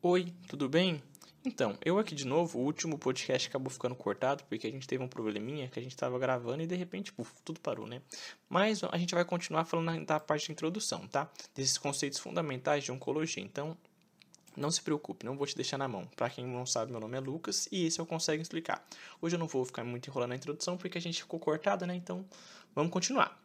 Oi, tudo bem? Então, eu aqui de novo, o último podcast acabou ficando cortado porque a gente teve um probleminha que a gente estava gravando e de repente, puf, tudo parou, né? Mas a gente vai continuar falando da parte de introdução, tá? Desses conceitos fundamentais de oncologia. Então, não se preocupe, não vou te deixar na mão. Para quem não sabe, meu nome é Lucas e esse eu consigo explicar. Hoje eu não vou ficar muito enrolando na introdução porque a gente ficou cortado, né? Então, vamos continuar.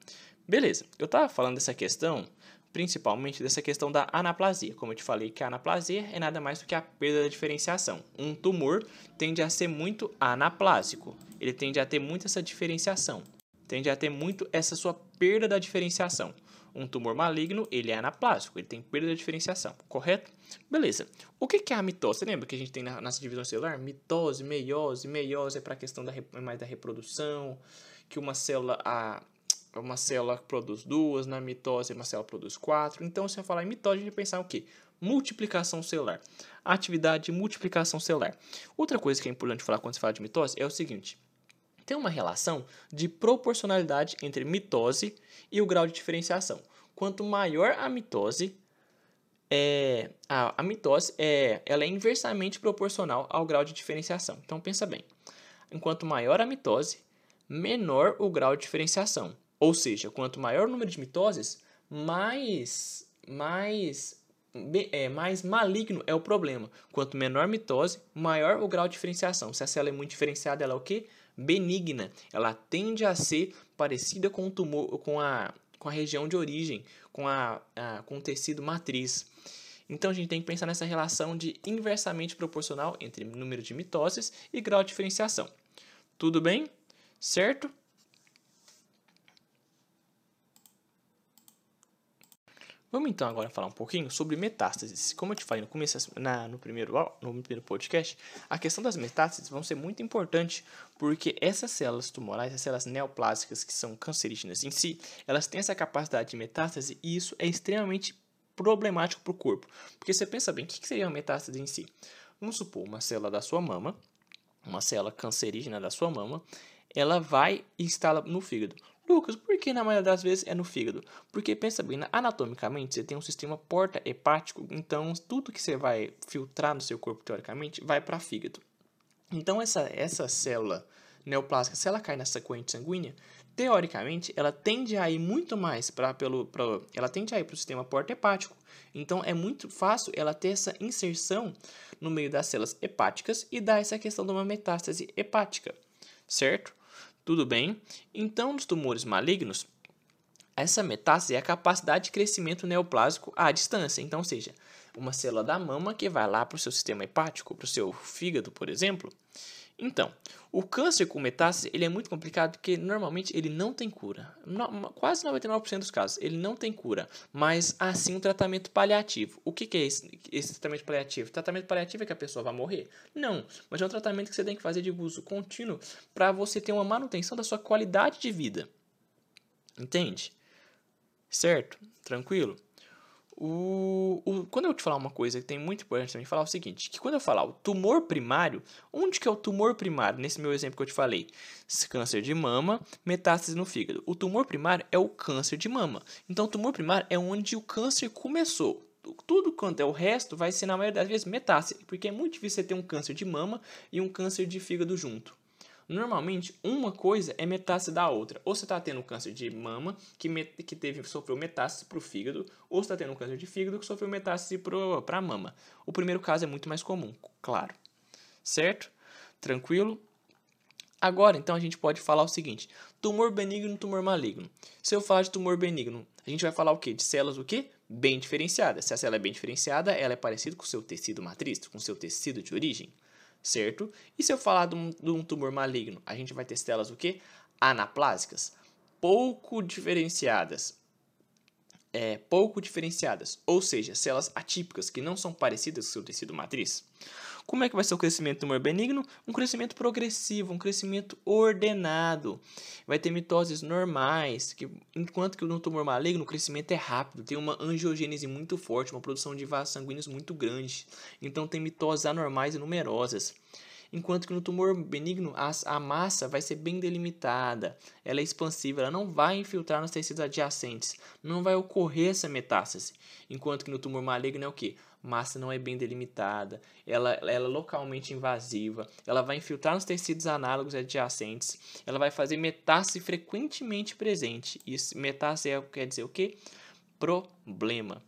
Beleza, eu estava falando dessa questão principalmente dessa questão da anaplasia. Como eu te falei, que a anaplasia é nada mais do que a perda da diferenciação. Um tumor tende a ser muito anaplásico, ele tende a ter muito essa diferenciação, tende a ter muito essa sua perda da diferenciação. Um tumor maligno, ele é anaplásico, ele tem perda da diferenciação, correto? Beleza. O que é a mitose? Você lembra que a gente tem na nossa divisão celular? Mitose, meiose, meiose é para a questão da, mais da reprodução, que uma célula, a, uma célula produz duas, na mitose uma célula produz quatro. Então, se eu falar em mitose, a gente pensar o quê? Multiplicação celular. Atividade de multiplicação celular. Outra coisa que é importante falar quando se fala de mitose é o seguinte: tem uma relação de proporcionalidade entre mitose e o grau de diferenciação. Quanto maior a mitose, é, a, a mitose é, ela é inversamente proporcional ao grau de diferenciação. Então pensa bem. Enquanto maior a mitose, menor o grau de diferenciação. Ou seja, quanto maior o número de mitoses, mais, mais, é, mais maligno é o problema. Quanto menor a mitose, maior o grau de diferenciação. Se a célula é muito diferenciada, ela é o quê? Benigna. Ela tende a ser parecida com o tumor, com a, com a região de origem, com, a, a, com o tecido matriz. Então a gente tem que pensar nessa relação de inversamente proporcional entre número de mitoses e grau de diferenciação. Tudo bem? Certo? Vamos então agora falar um pouquinho sobre metástases. Como eu te falei no começo, na, no, primeiro, no primeiro podcast, a questão das metástases vão ser muito importante porque essas células tumorais, essas células neoplásicas que são cancerígenas em si, elas têm essa capacidade de metástase e isso é extremamente problemático para o corpo. Porque você pensa bem, o que seria uma metástase em si? Vamos supor uma célula da sua mama, uma célula cancerígena da sua mama, ela vai e instala no fígado. Lucas, por que na maioria das vezes é no fígado? Porque pensa bem, anatomicamente você tem um sistema porta-hepático, então tudo que você vai filtrar no seu corpo teoricamente vai para fígado. Então essa essa célula neoplásica, se ela cai nessa corrente sanguínea, teoricamente ela tende a ir muito mais para pelo pra, ela tende a ir para o sistema porta-hepático. Então é muito fácil ela ter essa inserção no meio das células hepáticas e dar essa questão de uma metástase hepática, certo? Tudo bem? Então, nos tumores malignos, essa metástase é a capacidade de crescimento neoplásico à distância. Então, ou seja, uma célula da mama que vai lá para o seu sistema hepático, para o seu fígado, por exemplo, então, o câncer com metástase ele é muito complicado porque normalmente ele não tem cura. No, quase 99% dos casos ele não tem cura, mas assim um tratamento paliativo. O que, que é esse, esse, tratamento paliativo? Tratamento paliativo é que a pessoa vai morrer? Não, mas é um tratamento que você tem que fazer de uso contínuo para você ter uma manutenção da sua qualidade de vida. Entende? Certo? Tranquilo? O, o, quando eu te falar uma coisa que tem muito importante também falar é o seguinte, que quando eu falar o tumor primário, onde que é o tumor primário? Nesse meu exemplo que eu te falei, câncer de mama, metástase no fígado. O tumor primário é o câncer de mama. Então, o tumor primário é onde o câncer começou. Tudo quanto é o resto vai ser, na maioria das vezes, metástase, porque é muito difícil você ter um câncer de mama e um câncer de fígado junto. Normalmente, uma coisa é metástase da outra. Ou você está tendo câncer de mama, que, que teve, sofreu metástase para o fígado, ou você está tendo câncer de fígado que sofreu metástase para a mama. O primeiro caso é muito mais comum, claro. Certo? Tranquilo? Agora, então, a gente pode falar o seguinte: tumor benigno, tumor maligno. Se eu falar de tumor benigno, a gente vai falar o quê? De células o quê? Bem diferenciadas. Se a célula é bem diferenciada, ela é parecida com o seu tecido matriz, com o seu tecido de origem certo? E se eu falar de um, de um tumor maligno, a gente vai ter células o quê? Anaplásicas, pouco diferenciadas. É, pouco diferenciadas, ou seja, células atípicas que não são parecidas com seu tecido matriz. Como é que vai ser o crescimento do tumor benigno? Um crescimento progressivo, um crescimento ordenado. Vai ter mitoses normais, que, enquanto que no tumor maligno o crescimento é rápido, tem uma angiogênese muito forte, uma produção de vasos sanguíneos muito grande. Então tem mitoses anormais e numerosas enquanto que no tumor benigno a, a, massa vai ser bem delimitada, ela é expansiva, ela não vai infiltrar nos tecidos adjacentes, não vai ocorrer essa metástase, enquanto que no tumor maligno é o que? Massa não é bem delimitada, ela, ela é localmente invasiva, ela vai infiltrar nos tecidos análogos adjacentes, ela vai fazer metástase frequentemente presente. E metástase é, quer dizer o quê? Problema.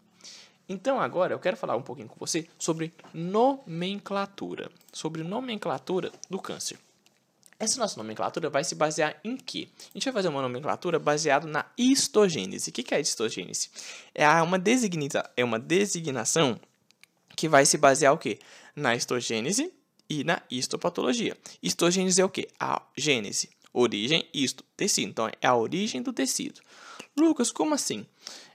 Então agora eu quero falar um pouquinho com você sobre nomenclatura, sobre nomenclatura do câncer. Essa nossa nomenclatura vai se basear em quê? A gente vai fazer uma nomenclatura baseada na histogênese. O que é a histogênese? É uma, designa, é uma designação que vai se basear o quê? Na histogênese e na histopatologia. Histogênese é o quê? A gênese, origem, histo, tecido. Então, é a origem do tecido. Lucas, como assim?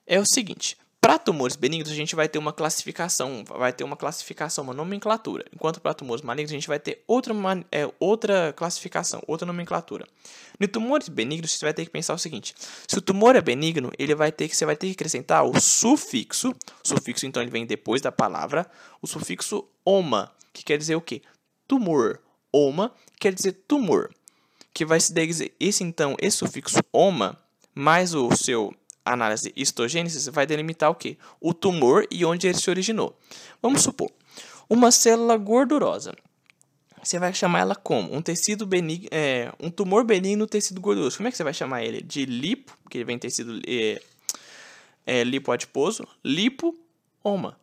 É o seguinte, para tumores benignos, a gente vai ter uma classificação, vai ter uma classificação, uma nomenclatura. Enquanto para tumores malignos, a gente vai ter outra, é, outra classificação, outra nomenclatura. No tumores benignos, você vai ter que pensar o seguinte: se o tumor é benigno, ele vai ter que você vai ter que acrescentar o sufixo. Sufixo, então, ele vem depois da palavra, o sufixo oma, que quer dizer o quê? Tumor. Oma quer dizer tumor, que vai se dizer esse então, esse sufixo oma mais o seu análise histogênese vai delimitar o que? O tumor e onde ele se originou. Vamos supor, uma célula gordurosa. Você vai chamar ela como? Um tecido benigno, é, um tumor benigno no tecido gorduroso. Como é que você vai chamar ele? De lipo, que ele vem tecido é, é, lipoadiposo, lipooma.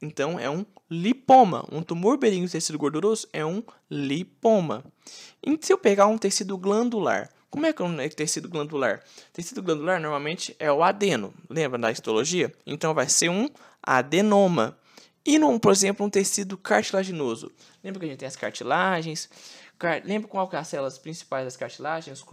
Então é um lipoma. Um tumor benigno no tecido gorduroso é um lipoma. E se eu pegar um tecido glandular, como é que é um tecido glandular? Tecido glandular normalmente é o adeno. Lembra da histologia? Então vai ser um adenoma. E, num, por exemplo, um tecido cartilaginoso. Lembra que a gente tem as cartilagens? Lembra qual que é as células principais das cartilagens?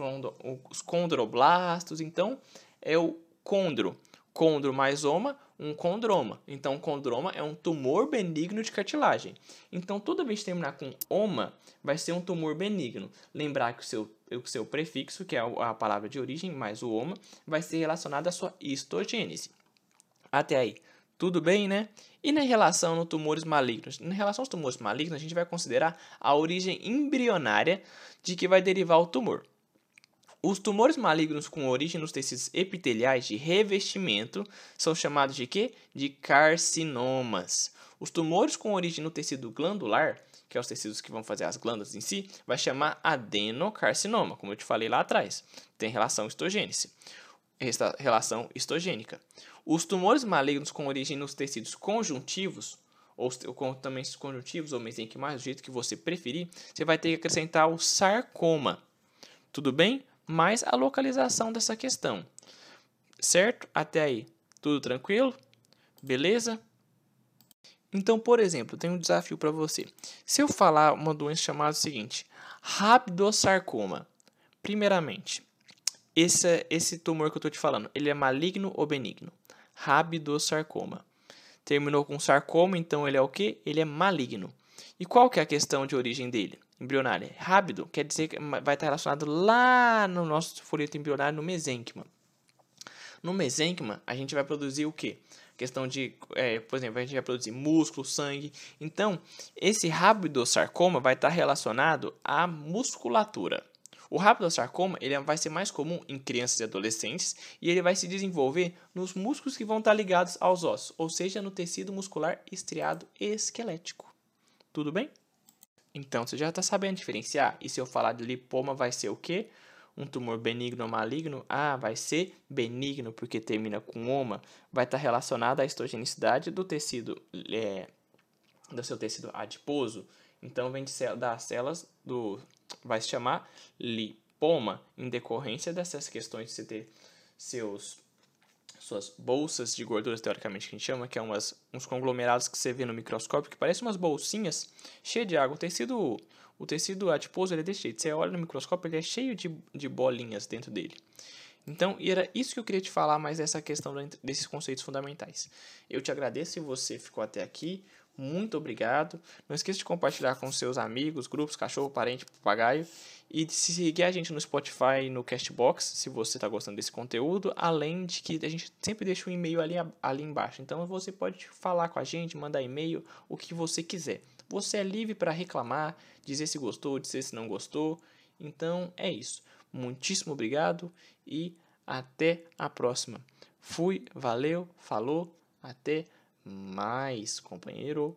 Os condroblastos. Então, é o condro. Condro mais oma, um condroma. Então, condroma é um tumor benigno de cartilagem. Então, toda vez que terminar com oma, vai ser um tumor benigno. Lembrar que o seu, o seu prefixo, que é a palavra de origem, mais o oma, vai ser relacionado à sua histogênese. Até aí, tudo bem, né? E na relação no tumores malignos? Em relação aos tumores malignos, a gente vai considerar a origem embrionária de que vai derivar o tumor. Os tumores malignos com origem nos tecidos epiteliais de revestimento são chamados de quê? De carcinomas. Os tumores com origem no tecido glandular, que é os tecidos que vão fazer as glândulas em si, vai chamar adenocarcinoma, como eu te falei lá atrás. Tem relação histogênese, relação histogênica. Os tumores malignos com origem nos tecidos conjuntivos, ou com também conjuntivos ou mesenquimais, do jeito que você preferir, você vai ter que acrescentar o sarcoma. Tudo bem? mais a localização dessa questão. Certo? Até aí, tudo tranquilo? Beleza? Então, por exemplo, tem um desafio para você. Se eu falar uma doença chamada o seguinte, rabdosarcoma. Primeiramente, esse, esse tumor que eu estou te falando, ele é maligno ou benigno? Rabdosarcoma. Terminou com sarcoma, então ele é o que? Ele é maligno. E qual que é a questão de origem dele? Embrionária. Rápido quer dizer que vai estar relacionado lá no nosso folheto embrionário, no mesênquima. No mesênquima, a gente vai produzir o quê? Questão de, é, por exemplo, a gente vai produzir músculo, sangue. Então, esse rabidosarcoma vai estar relacionado à musculatura. O rabidosarcoma ele vai ser mais comum em crianças e adolescentes e ele vai se desenvolver nos músculos que vão estar ligados aos ossos, ou seja, no tecido muscular estriado esquelético. Tudo bem? Então, você já está sabendo diferenciar. E se eu falar de lipoma, vai ser o quê? Um tumor benigno ou maligno? Ah, vai ser benigno, porque termina com oma. Vai estar tá relacionado à histogenicidade do tecido, é, do seu tecido adiposo. Então, vem de das células do... Vai se chamar lipoma, em decorrência dessas questões de você ter seus suas bolsas de gorduras, teoricamente, que a gente chama, que é umas, uns conglomerados que você vê no microscópio, que parecem umas bolsinhas cheias de água. O tecido, o tecido adiposo ele é desse jeito. Você olha no microscópio, ele é cheio de, de bolinhas dentro dele. Então, era isso que eu queria te falar mais dessa questão desses conceitos fundamentais. Eu te agradeço se você ficou até aqui. Muito obrigado. Não esqueça de compartilhar com seus amigos, grupos, cachorro, parente, papagaio. E de seguir a gente no Spotify e no Castbox, se você está gostando desse conteúdo. Além de que a gente sempre deixa um e-mail ali, ali embaixo. Então você pode falar com a gente, mandar e-mail, o que você quiser. Você é livre para reclamar, dizer se gostou, dizer se não gostou. Então é isso. Muitíssimo obrigado e até a próxima. Fui, valeu, falou, até mais companheiro